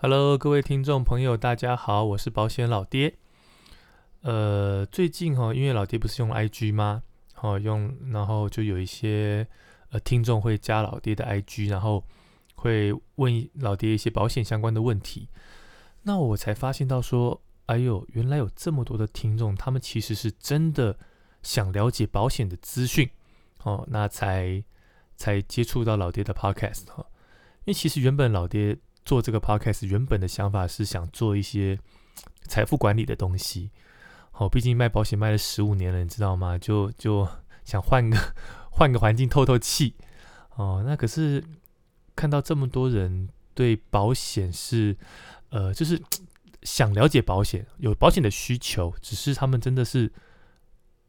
Hello，各位听众朋友，大家好，我是保险老爹。呃，最近哈，因为老爹不是用 IG 吗？好用，然后就有一些呃听众会加老爹的 IG，然后会问老爹一些保险相关的问题。那我才发现到说，哎呦，原来有这么多的听众，他们其实是真的想了解保险的资讯哦，那才才接触到老爹的 Podcast 哈。因为其实原本老爹。做这个 podcast 原本的想法是想做一些财富管理的东西，好，毕竟卖保险卖了十五年了，你知道吗？就就想换个换个环境透透气，哦，那可是看到这么多人对保险是呃，就是想了解保险，有保险的需求，只是他们真的是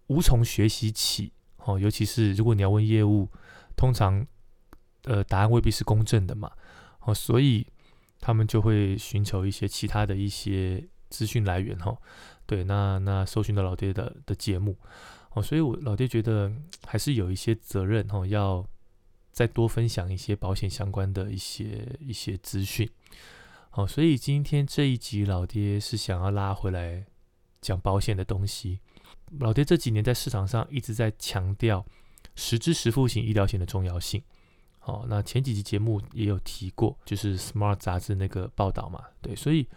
无从学习起，哦，尤其是如果你要问业务，通常呃答案未必是公正的嘛，哦，所以。他们就会寻求一些其他的一些资讯来源哈，对，那那搜寻到老爹的的节目哦，所以我老爹觉得还是有一些责任哈，要再多分享一些保险相关的一些一些资讯，好，所以今天这一集老爹是想要拉回来讲保险的东西。老爹这几年在市场上一直在强调实支实付型医疗险的重要性。哦，那前几集节目也有提过，就是《Smart》杂志那个报道嘛，对，所以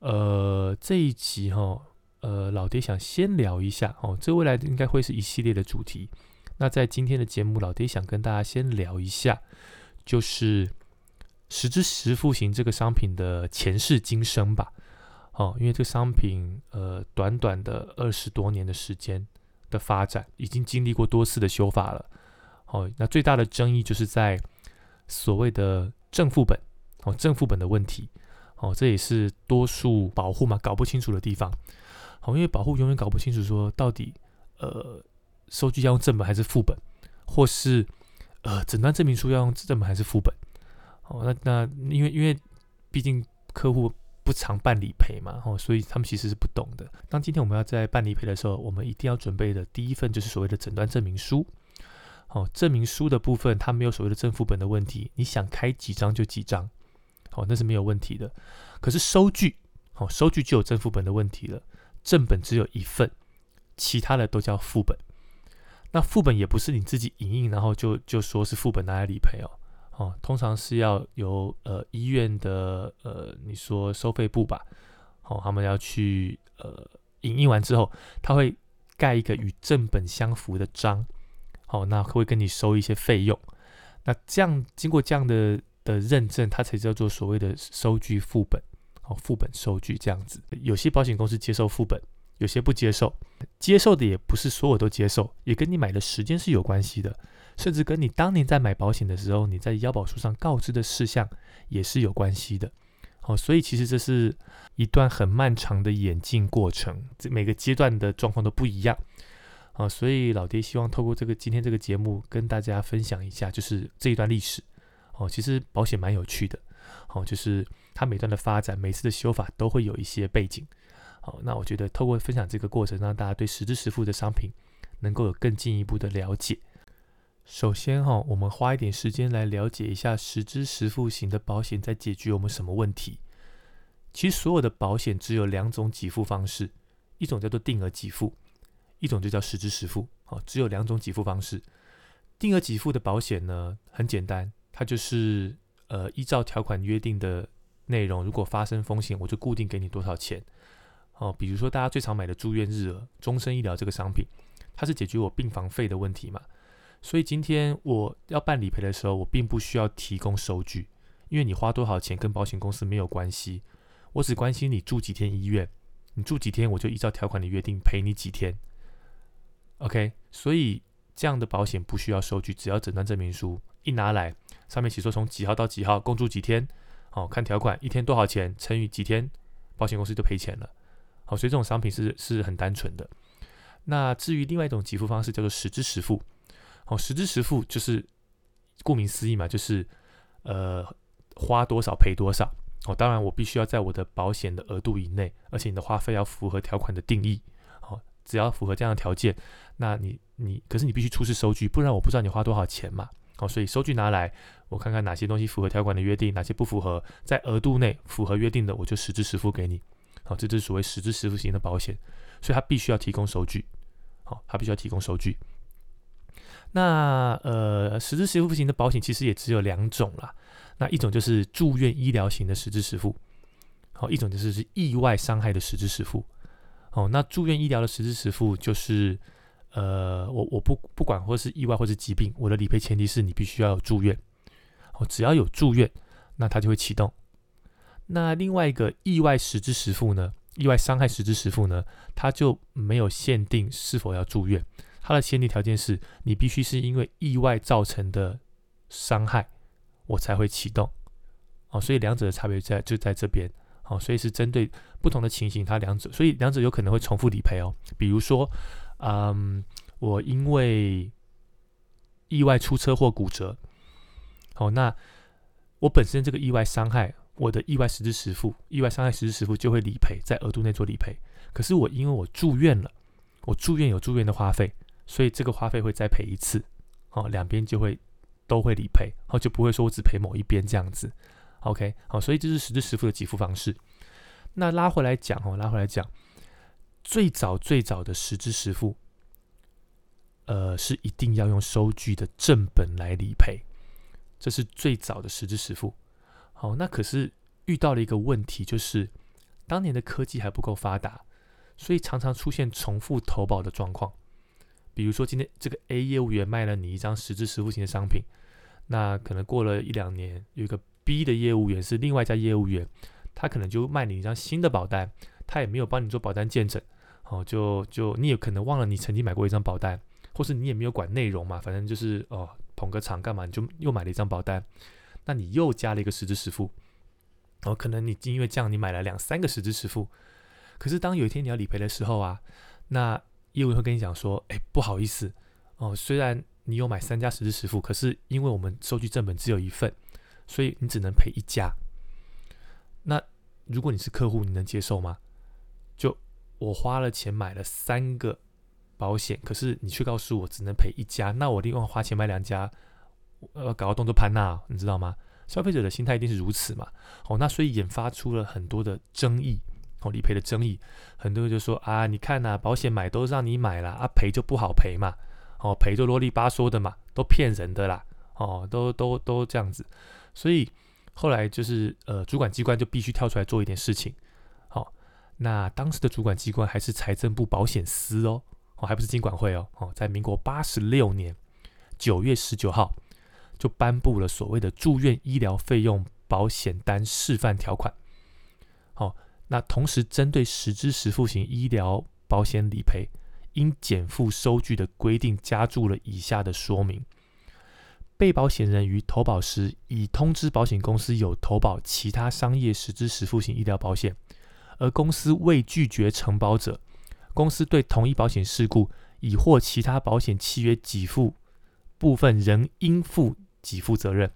呃这一集哈，呃老爹想先聊一下哦，这未来应该会是一系列的主题。那在今天的节目，老爹想跟大家先聊一下，就是实支实付型这个商品的前世今生吧。哦，因为这个商品呃短短的二十多年的时间的发展，已经经历过多次的修法了。哦，那最大的争议就是在。所谓的正副本哦，正副本的问题哦，这也是多数保护嘛搞不清楚的地方。好，因为保护永远搞不清楚说到底呃，收据要用正本还是副本，或是呃，诊断证明书要用正本还是副本。哦，那那因为因为毕竟客户不常办理赔嘛，哦，所以他们其实是不懂的。当今天我们要在办理赔的时候，我们一定要准备的第一份就是所谓的诊断证明书。哦，证明书的部分它没有所谓的正副本的问题，你想开几张就几张，好，那是没有问题的。可是收据，哦，收据就有正副本的问题了，正本只有一份，其他的都叫副本。那副本也不是你自己影印，然后就就说是副本拿来理赔哦，哦，通常是要由呃医院的呃你说收费部吧，哦，他们要去呃影印完之后，他会盖一个与正本相符的章。好，那会跟你收一些费用。那这样经过这样的的认证，它才叫做所谓的收据副本，哦，副本收据这样子。有些保险公司接受副本，有些不接受。接受的也不是所有都接受，也跟你买的时间是有关系的，甚至跟你当年在买保险的时候，你在腰保书上告知的事项也是有关系的。好，所以其实这是一段很漫长的演进过程，这每个阶段的状况都不一样。啊，所以老爹希望透过这个今天这个节目跟大家分享一下，就是这一段历史。哦，其实保险蛮有趣的。哦，就是它每段的发展，每次的修法都会有一些背景。好，那我觉得透过分享这个过程，让大家对实支实付的商品能够有更进一步的了解。首先哈，我们花一点时间来了解一下实支实付型的保险在解决我们什么问题。其实所有的保险只有两种给付方式，一种叫做定额给付。一种就叫实支实付，哦，只有两种给付方式。定额给付的保险呢，很简单，它就是呃依照条款约定的内容，如果发生风险，我就固定给你多少钱。哦，比如说大家最常买的住院日额、终身医疗这个商品，它是解决我病房费的问题嘛。所以今天我要办理赔的时候，我并不需要提供收据，因为你花多少钱跟保险公司没有关系，我只关心你住几天医院，你住几天，我就依照条款的约定赔你几天。OK，所以这样的保险不需要收据，只要诊断证明书一拿来，上面写说从几号到几号共住几天，好看条款一天多少钱乘以几天，保险公司就赔钱了。好，所以这种商品是是很单纯的。那至于另外一种给付方式叫做实支实付，好，实支实付就是顾名思义嘛，就是呃花多少赔多少。哦，当然我必须要在我的保险的额度以内，而且你的花费要符合条款的定义。只要符合这样的条件，那你你可是你必须出示收据，不然我不知道你花多少钱嘛。好，所以收据拿来，我看看哪些东西符合条款的约定，哪些不符合，在额度内符合约定的，我就实支实付给你。好，这就是所谓实支实付型的保险，所以他必须要提供收据。好，他必须要提供收据。那呃，实支实付型的保险其实也只有两种啦。那一种就是住院医疗型的实支实付，好，一种就是是意外伤害的实支实付。哦，那住院医疗的实支实付就是，呃，我我不不管或是意外或是疾病，我的理赔前提是你必须要有住院。哦，只要有住院，那它就会启动。那另外一个意外实支实付呢？意外伤害实支实付呢？它就没有限定是否要住院。它的前提条件是你必须是因为意外造成的伤害，我才会启动。哦，所以两者的差别在就在这边。哦，所以是针对不同的情形，它两者，所以两者有可能会重复理赔哦。比如说，嗯，我因为意外出车祸骨折，好，那我本身这个意外伤害，我的意外实质实付，意外伤害实质实付就会理赔，在额度内做理赔。可是我因为我住院了，我住院有住院的花费。所以这个花费会再赔一次，哦，两边就会都会理赔，哦，就不会说我只赔某一边这样子，OK，好，所以这是实支实付的给付方式。那拉回来讲，哦，拉回来讲，最早最早的实支实付，呃，是一定要用收据的正本来理赔，这是最早的实支实付。好，那可是遇到了一个问题，就是当年的科技还不够发达，所以常常出现重复投保的状况。比如说，今天这个 A 业务员卖了你一张实质实付型的商品，那可能过了一两年，有一个 B 的业务员是另外一家业务员，他可能就卖你一张新的保单，他也没有帮你做保单见证，哦，就就你也可能忘了你曾经买过一张保单，或是你也没有管内容嘛，反正就是哦捧个场干嘛，你就又买了一张保单，那你又加了一个实质实付，哦，可能你因为这样你买了两三个实质实付，可是当有一天你要理赔的时候啊，那业务员会跟你讲说：“哎，不好意思哦，虽然你有买三家实支实付，可是因为我们收据正本只有一份，所以你只能赔一家。那如果你是客户，你能接受吗？就我花了钱买了三个保险，可是你却告诉我只能赔一家，那我另外花钱买两家，呃，搞个动作攀那，你知道吗？消费者的心态一定是如此嘛？哦，那所以引发出了很多的争议。”哦，理赔的争议，很多人就说啊，你看呐，保险买都让你买了啊，赔就不好赔嘛，哦，赔就啰里吧嗦的嘛，都骗人的啦，哦，都都都这样子，所以后来就是呃，主管机关就必须跳出来做一点事情，好，那当时的主管机关还是财政部保险司哦，哦，还不是金管会哦，哦，在民国八十六年九月十九号就颁布了所谓的住院医疗费用保险单示范条款，好。那同时，针对实支实付型医疗保险理赔，应减负收据的规定，加注了以下的说明：被保险人于投保时，已通知保险公司有投保其他商业实质实付型医疗保险，而公司未拒绝承保者，公司对同一保险事故已或其他保险契约给付部分，仍应负给付责任。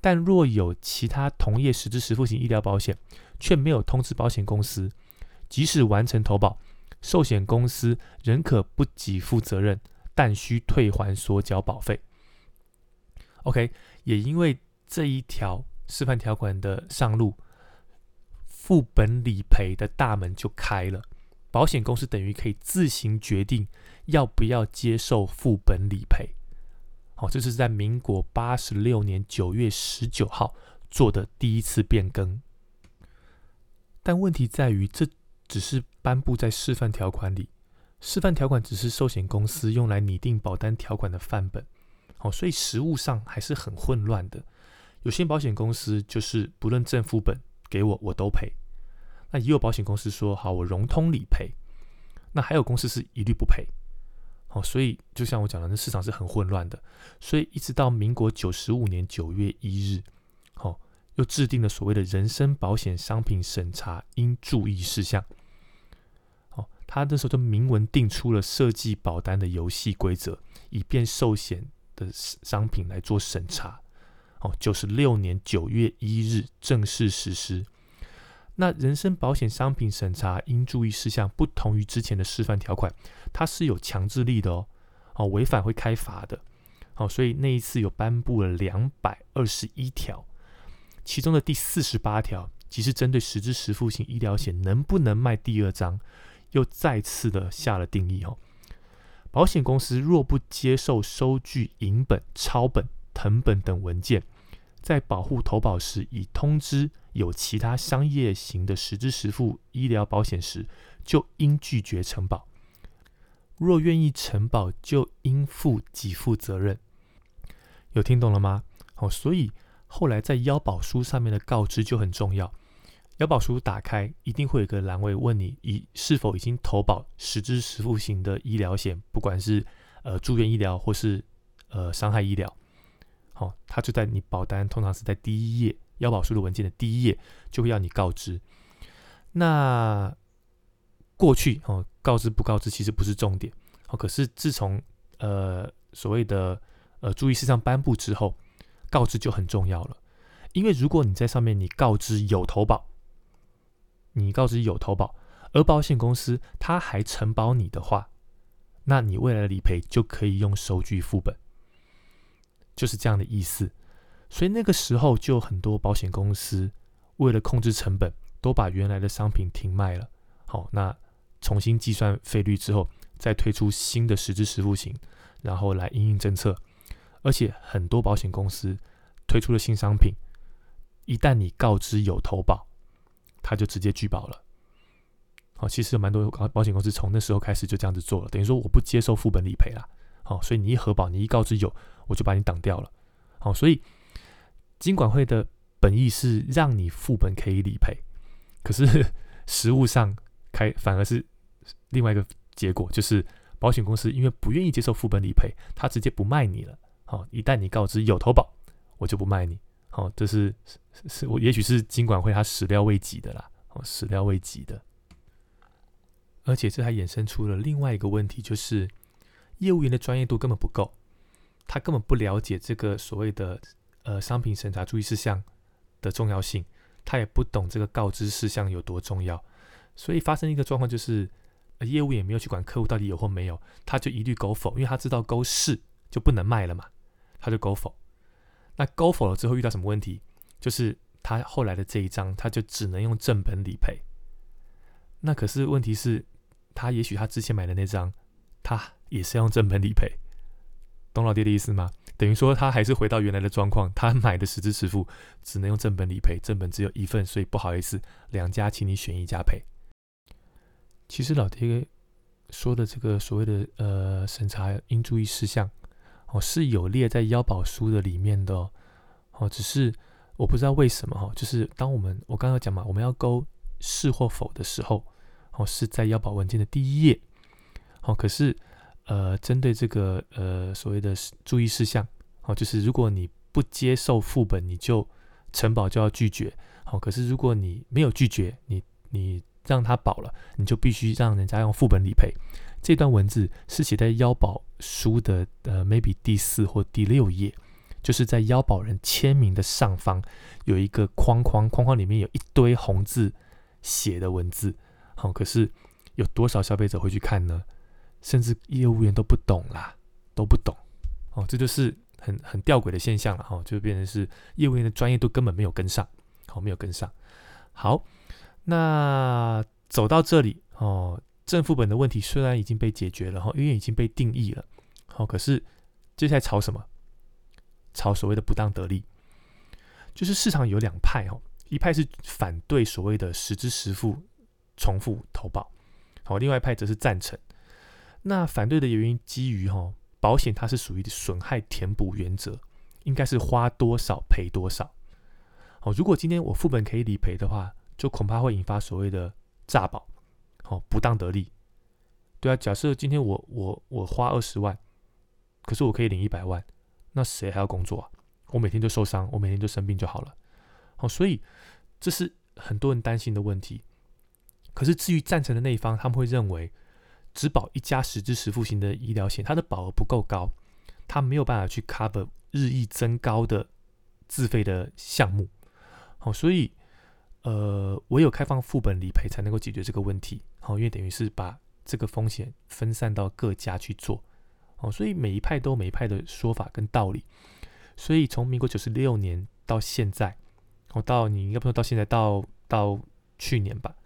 但若有其他同业实质实付型医疗保险，却没有通知保险公司，即使完成投保，寿险公司仍可不给付责任，但需退还所缴保费。OK，也因为这一条示范条款的上路，副本理赔的大门就开了，保险公司等于可以自行决定要不要接受副本理赔。好，这是在民国八十六年九月十九号做的第一次变更。但问题在于，这只是颁布在示范条款里，示范条款只是寿险公司用来拟定保单条款的范本。好，所以实务上还是很混乱的。有些保险公司就是不论正副本给我，我都赔。那也有保险公司说好，我融通理赔。那还有公司是一律不赔。好，所以就像我讲的，那市场是很混乱的。所以一直到民国九十五年九月一日，好，又制定了所谓的人身保险商品审查应注意事项。好，他那时候就明文定出了设计保单的游戏规则，以便寿险的商品来做审查。哦，九十六年九月一日正式实施。那人身保险商品审查应注意事项，不同于之前的示范条款，它是有强制力的哦，哦，违反会开罚的，哦，所以那一次有颁布了两百二十一条，其中的第四十八条，即是针对实质实付型医疗险能不能卖第二张，又再次的下了定义哦。保险公司若不接受收据银本、抄本、誊本等文件，在保护投保时已通知有其他商业型的实支实付医疗保险时，就应拒绝承保。若愿意承保，就应负给付责任。有听懂了吗？好，所以后来在腰保书上面的告知就很重要。腰保书打开，一定会有个栏位问你，已是否已经投保实支实付型的医疗险，不管是呃住院医疗或是呃伤害医疗。好，它就在你保单通常是在第一页腰保书的文件的第一页，就会要你告知。那过去哦，告知不告知其实不是重点。哦，可是自从呃所谓的呃注意事项颁布之后，告知就很重要了。因为如果你在上面你告知有投保。你告知有投保，而保险公司他还承保你的话，那你未来的理赔就可以用收据副本，就是这样的意思。所以那个时候就很多保险公司为了控制成本，都把原来的商品停卖了。好，那重新计算费率之后，再推出新的实质实付型，然后来应应政策。而且很多保险公司推出了新商品，一旦你告知有投保。他就直接拒保了。好，其实有蛮多保险公司从那时候开始就这样子做了，等于说我不接受副本理赔啦。好，所以你一核保，你一告知有，我就把你挡掉了。好，所以金管会的本意是让你副本可以理赔，可是实物上开反而是另外一个结果，就是保险公司因为不愿意接受副本理赔，他直接不卖你了。好，一旦你告知有投保，我就不卖你。哦，这是是是我也许是金管会他始料未及的啦，哦，始料未及的，而且这还衍生出了另外一个问题，就是业务员的专业度根本不够，他根本不了解这个所谓的呃商品审查注意事项的重要性，他也不懂这个告知事项有多重要，所以发生一个状况就是，业务也没有去管客户到底有或没有，他就一律勾否，因为他知道勾是就不能卖了嘛，他就勾否。那高否了之后遇到什么问题？就是他后来的这一张，他就只能用正本理赔。那可是问题是，他也许他之前买的那张，他也是用正本理赔。懂老爹的意思吗？等于说他还是回到原来的状况，他买的实支实付只能用正本理赔，正本只有一份，所以不好意思，两家请你选一家赔。其实老爹说的这个所谓的呃审查应注意事项。哦，是有列在腰保书的里面的哦，只是我不知道为什么哈，就是当我们我刚刚讲嘛，我们要勾是或否的时候，哦是在腰保文件的第一页，哦，可是呃，针对这个呃所谓的注意事项，哦，就是如果你不接受副本，你就承保就要拒绝，好，可是如果你没有拒绝，你你让他保了，你就必须让人家用副本理赔。这段文字是写在腰宝书的呃，maybe 第四或第六页，就是在腰宝人签名的上方有一个框框，框框里面有一堆红字写的文字。好，可是有多少消费者会去看呢？甚至业务员都不懂啦，都不懂。哦，这就是很很吊诡的现象了。哈，就变成是业务员的专业度根本没有跟上，好，没有跟上。好，那走到这里哦。正副本的问题虽然已经被解决了哈，因为已经被定义了，好，可是接下来炒什么？炒所谓的不当得利，就是市场有两派哈，一派是反对所谓的实支实付重复投保，好，另外一派则是赞成。那反对的原因基于哈，保险它是属于损害填补原则，应该是花多少赔多少。好，如果今天我副本可以理赔的话，就恐怕会引发所谓的诈保。哦，不当得利，对啊。假设今天我我我花二十万，可是我可以领一百万，那谁还要工作啊？我每天就受伤，我每天就生病就好了。好，所以这是很多人担心的问题。可是至于赞成的那一方，他们会认为只保一家十支十付型的医疗险，它的保额不够高，它没有办法去 cover 日益增高的自费的项目。好，所以。呃，唯有开放副本理赔才能够解决这个问题，好，因为等于是把这个风险分散到各家去做，哦，所以每一派都每一派的说法跟道理。所以从民国九十六年到现在，哦，到你应该不说到现在，到到去年吧，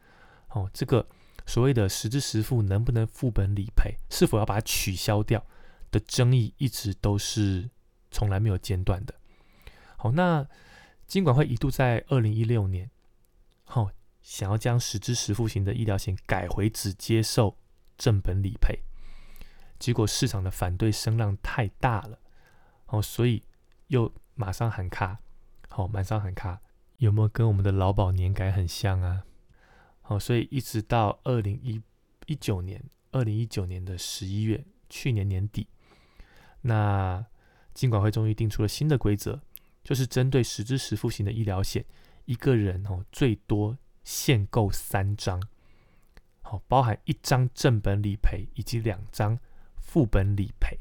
哦，这个所谓的实支实付能不能副本理赔，是否要把它取消掉的争议，一直都是从来没有间断的。好，那金管会一度在二零一六年，好，想要将实支实付型的医疗险改回只接受正本理赔，结果市场的反对声浪太大了，哦，所以。又马上喊卡，好，马上喊卡，有没有跟我们的劳保年改很像啊？好，所以一直到二零一一九年，二零一九年的十一月，去年年底，那金管会终于定出了新的规则，就是针对实支实付型的医疗险，一个人哦最多限购三张，好，包含一张正本理赔以及两张副本理赔。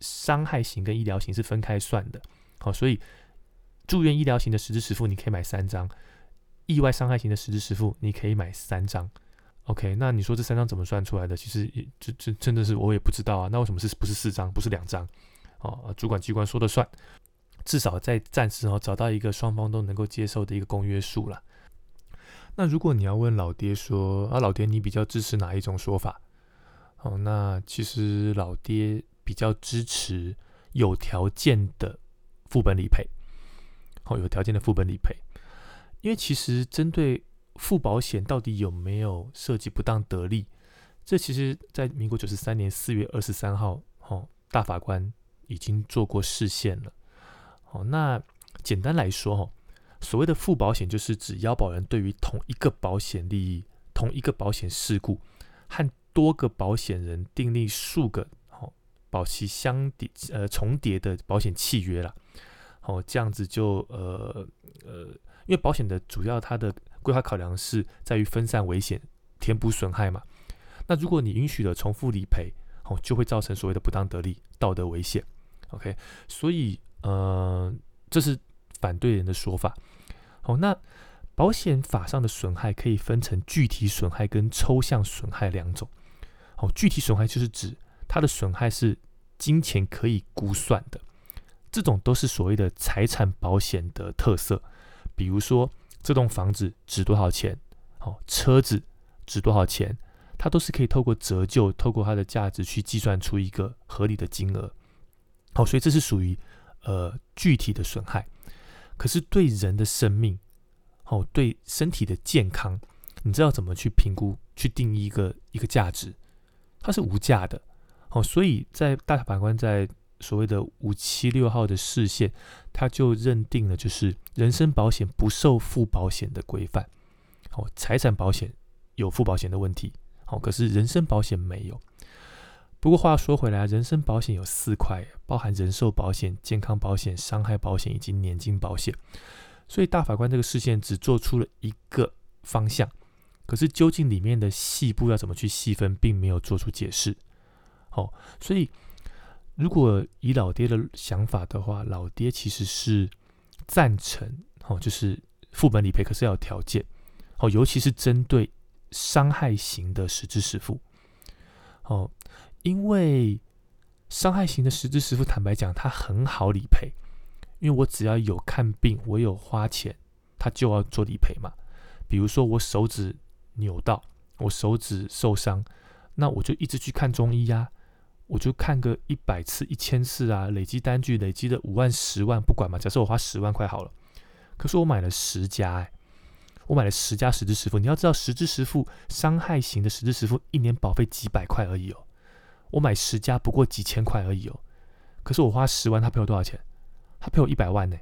伤害型跟医疗型是分开算的，好，所以住院医疗型的实支实付你可以买三张，意外伤害型的实支实付你可以买三张。OK，那你说这三张怎么算出来的？其实这这真的是我也不知道啊。那为什么是不是四张，不是两张？哦，主管机关说的算，至少在暂时哦找到一个双方都能够接受的一个公约数了。那如果你要问老爹说啊，老爹你比较支持哪一种说法？哦，那其实老爹。比较支持有条件的副本理赔，好，有条件的副本理赔，因为其实针对副保险到底有没有涉及不当得利，这其实在民国九十三年四月二十三号，哦，大法官已经做过释宪了。哦，那简单来说，哦，所谓的副保险就是指腰保人对于同一个保险利益、同一个保险事故和多个保险人订立数个哦。保期相叠呃重叠的保险契约了，哦，这样子就呃呃，因为保险的主要它的规划考量是在于分散危险、填补损害嘛。那如果你允许了重复理赔，哦，就会造成所谓的不当得利、道德危险。OK，所以呃，这是反对人的说法。好，那保险法上的损害可以分成具体损害跟抽象损害两种。哦，具体损害就是指它的损害是。金钱可以估算的，这种都是所谓的财产保险的特色。比如说，这栋房子值多少钱？哦，车子值多少钱？它都是可以透过折旧，透过它的价值去计算出一个合理的金额。好，所以这是属于呃具体的损害。可是对人的生命，哦，对身体的健康，你知道怎么去评估、去定义一个一个价值？它是无价的。哦，所以在大法官在所谓的五七六号的视线，他就认定了就是人身保险不受附保险的规范，哦，财产保险有附保险的问题，哦，可是人身保险没有。不过话说回来，人身保险有四块，包含人寿保险、健康保险、伤害保险以及年金保险。所以大法官这个视线只做出了一个方向，可是究竟里面的细部要怎么去细分，并没有做出解释。哦，所以如果以老爹的想法的话，老爹其实是赞成哦，就是副本理赔，可是要有条件哦，尤其是针对伤害型的实质实付哦，因为伤害型的实支实付，坦白讲，它很好理赔，因为我只要有看病，我有花钱，他就要做理赔嘛。比如说我手指扭到，我手指受伤，那我就一直去看中医呀。我就看个一百次、一千次啊，累积单据，累积的五万、十万，不管嘛。假设我花十万块好了，可是我买了十家，哎，我买了十家十支实付。你要知道，十支实付伤害型的十支实付，一年保费几百块而已哦。我买十家不过几千块而已哦。可是我花十万，他赔我多少钱？他赔我一百万呢。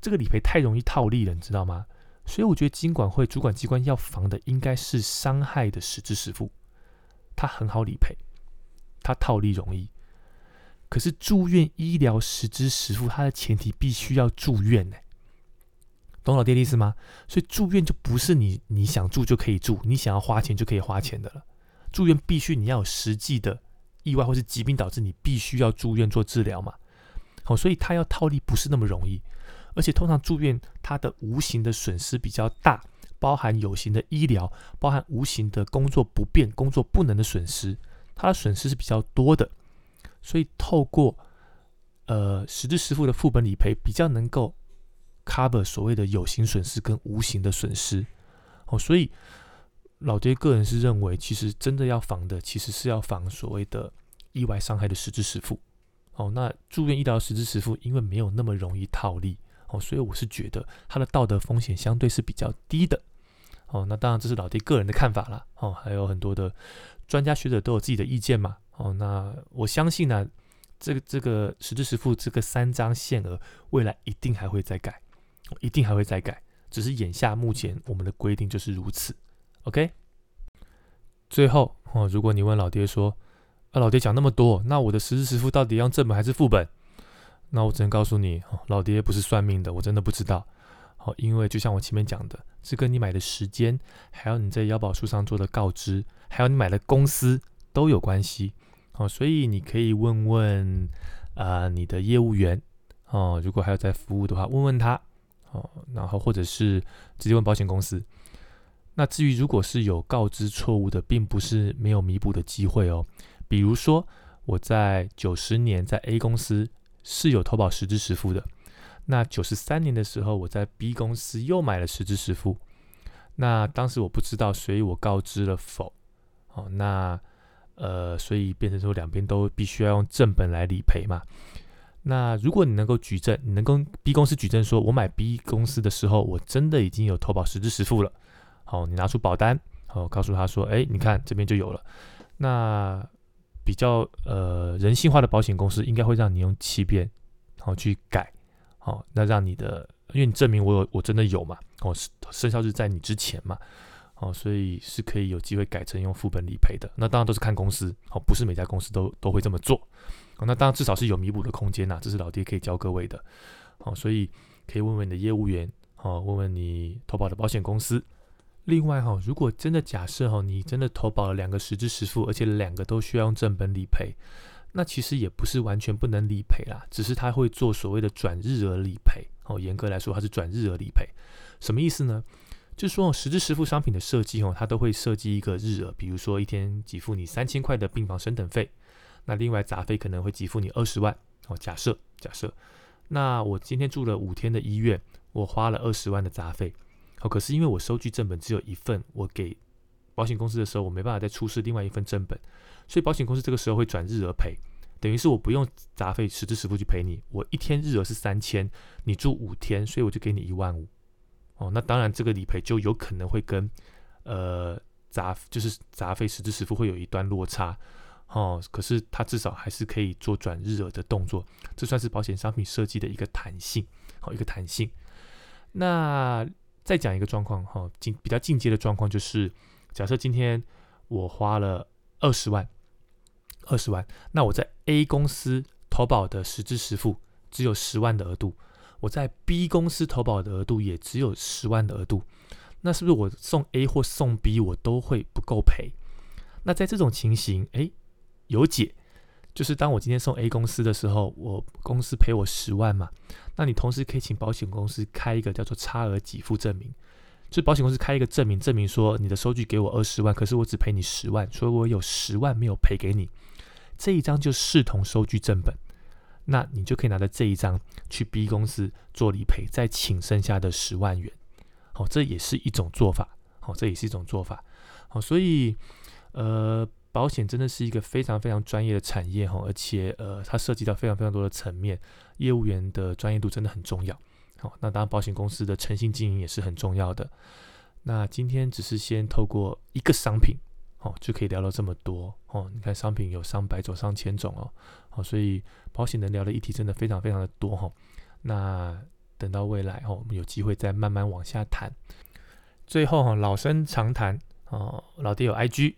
这个理赔太容易套利了，你知道吗？所以我觉得金管会主管机关要防的应该是伤害的实支实付，它很好理赔。它套利容易，可是住院医疗实支实付，它的前提必须要住院呢，懂老爹的意思吗？所以住院就不是你你想住就可以住，你想要花钱就可以花钱的了。住院必须你要有实际的意外或是疾病导致你必须要住院做治疗嘛。好，所以他要套利不是那么容易，而且通常住院它的无形的损失比较大，包含有形的医疗，包含无形的工作不便、工作不能的损失。它的损失是比较多的，所以透过呃实质实付的副本理赔，比较能够 cover 所谓的有形损失跟无形的损失。哦，所以老爹个人是认为，其实真的要防的，其实是要防所谓的意外伤害的实质实付。哦，那住院医疗实质实付，因为没有那么容易套利，哦，所以我是觉得它的道德风险相对是比较低的。哦，那当然这是老爹个人的看法啦。哦，还有很多的专家学者都有自己的意见嘛。哦，那我相信呢，这个这个实质实付这个三张限额，未来一定还会再改，一定还会再改。只是眼下目前我们的规定就是如此。OK。最后哦，如果你问老爹说，啊老爹讲那么多，那我的实支实付到底要正本还是副本？那我只能告诉你，老爹不是算命的，我真的不知道。好，因为就像我前面讲的，这跟你买的时间，还有你在腰宝书上做的告知，还有你买的公司都有关系。哦，所以你可以问问啊，你的业务员哦，如果还有在服务的话，问问他哦，然后或者是直接问保险公司。那至于如果是有告知错误的，并不是没有弥补的机会哦。比如说我在九十年在 A 公司是有投保实支实付的，那九十三年的时候我在 B 公司又买了实支实付，那当时我不知道，所以我告知了否？哦，那。呃，所以变成说两边都必须要用正本来理赔嘛。那如果你能够举证，你能跟 B 公司举证说，我买 B 公司的时候，我真的已经有投保实支实付了。哦，你拿出保单，哦，告诉他说，哎，你看这边就有了。那比较呃人性化的保险公司应该会让你用欺骗，好去改，好，那让你的，因为你证明我有，我真的有嘛，哦，生效日在你之前嘛。哦，所以是可以有机会改成用副本理赔的。那当然都是看公司，哦，不是每家公司都都会这么做。哦，那当然至少是有弥补的空间呐，这是老爹可以教各位的。哦，所以可以问问你的业务员，哦，问问你投保的保险公司。另外哈，如果真的假设哈，你真的投保了两个实支实付，而且两个都需要用正本理赔，那其实也不是完全不能理赔啦，只是他会做所谓的转日额理赔。哦，严格来说，它是转日额理赔，什么意思呢？就是说，实支实付商品的设计哦，它都会设计一个日额，比如说一天给付你三千块的病房升等费，那另外杂费可能会给付你二十万哦。假设假设，那我今天住了五天的医院，我花了二十万的杂费，哦，可是因为我收据正本只有一份，我给保险公司的时候，我没办法再出示另外一份正本，所以保险公司这个时候会转日额赔，等于是我不用杂费实支实付去赔你，我一天日额是三千，你住五天，所以我就给你一万五。哦，那当然，这个理赔就有可能会跟呃杂就是杂费实支实付会有一段落差，哦，可是它至少还是可以做转日额的动作，这算是保险商品设计的一个弹性，好一个弹性。那再讲一个状况，哈，进比较进阶的状况就是，假设今天我花了二十万，二十万，那我在 A 公司投保的实支实付只有十万的额度。我在 B 公司投保的额度也只有十万的额度，那是不是我送 A 或送 B 我都会不够赔？那在这种情形，哎，有解，就是当我今天送 A 公司的时候，我公司赔我十万嘛，那你同时可以请保险公司开一个叫做差额给付证明，就保险公司开一个证明，证明说你的收据给我二十万，可是我只赔你十万，所以我有十万没有赔给你，这一张就视同收据正本。那你就可以拿着这一张去 B 公司做理赔，再请剩下的十万元。好，这也是一种做法。好，这也是一种做法。好，所以呃，保险真的是一个非常非常专业的产业哈，而且呃，它涉及到非常非常多的层面，业务员的专业度真的很重要。好，那当然保险公司的诚信经营也是很重要的。那今天只是先透过一个商品。哦，就可以聊到这么多哦。你看，商品有上百种、上千种哦。好，所以保险能聊的议题真的非常非常的多哈。那等到未来哦，我们有机会再慢慢往下谈。最后哈，老生常谈哦，老爹有 IG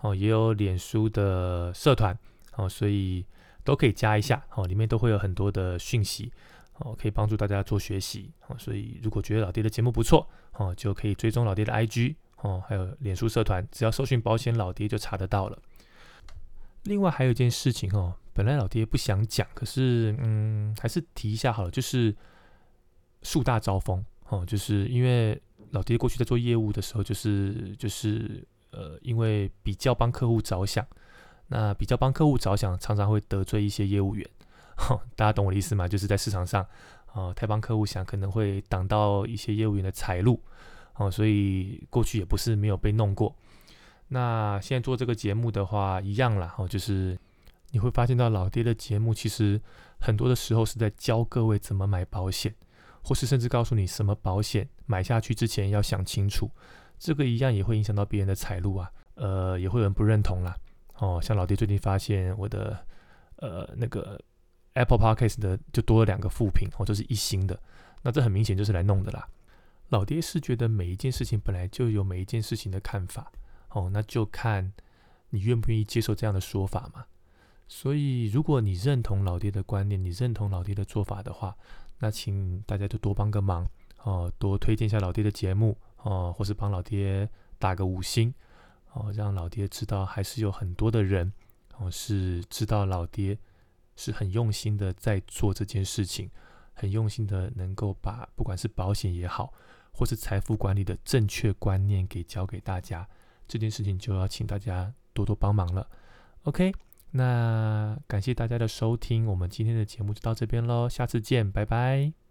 哦，也有脸书的社团哦，所以都可以加一下哦，里面都会有很多的讯息哦，可以帮助大家做学习哦。所以如果觉得老爹的节目不错哦，就可以追踪老爹的 IG。哦，还有脸书社团，只要搜寻保险老爹就查得到了。另外还有一件事情哦，本来老爹不想讲，可是嗯，还是提一下好了，就是树大招风哦，就是因为老爹过去在做业务的时候，就是就是呃，因为比较帮客户着想，那比较帮客户着想，常常会得罪一些业务员。大家懂我的意思吗？就是在市场上，哦，太帮客户想，可能会挡到一些业务员的财路。哦，所以过去也不是没有被弄过。那现在做这个节目的话，一样啦。哦，就是你会发现到老爹的节目，其实很多的时候是在教各位怎么买保险，或是甚至告诉你什么保险买下去之前要想清楚。这个一样也会影响到别人的财路啊。呃，也会有人不认同啦。哦，像老爹最近发现我的呃那个 Apple Podcast 的就多了两个副品，哦，这是一星的。那这很明显就是来弄的啦。老爹是觉得每一件事情本来就有每一件事情的看法，哦，那就看你愿不愿意接受这样的说法嘛。所以，如果你认同老爹的观念，你认同老爹的做法的话，那请大家就多帮个忙，哦，多推荐一下老爹的节目，哦，或是帮老爹打个五星，哦，让老爹知道还是有很多的人，哦，是知道老爹是很用心的在做这件事情，很用心的能够把不管是保险也好。或是财富管理的正确观念给教给大家，这件事情就要请大家多多帮忙了。OK，那感谢大家的收听，我们今天的节目就到这边喽，下次见，拜拜。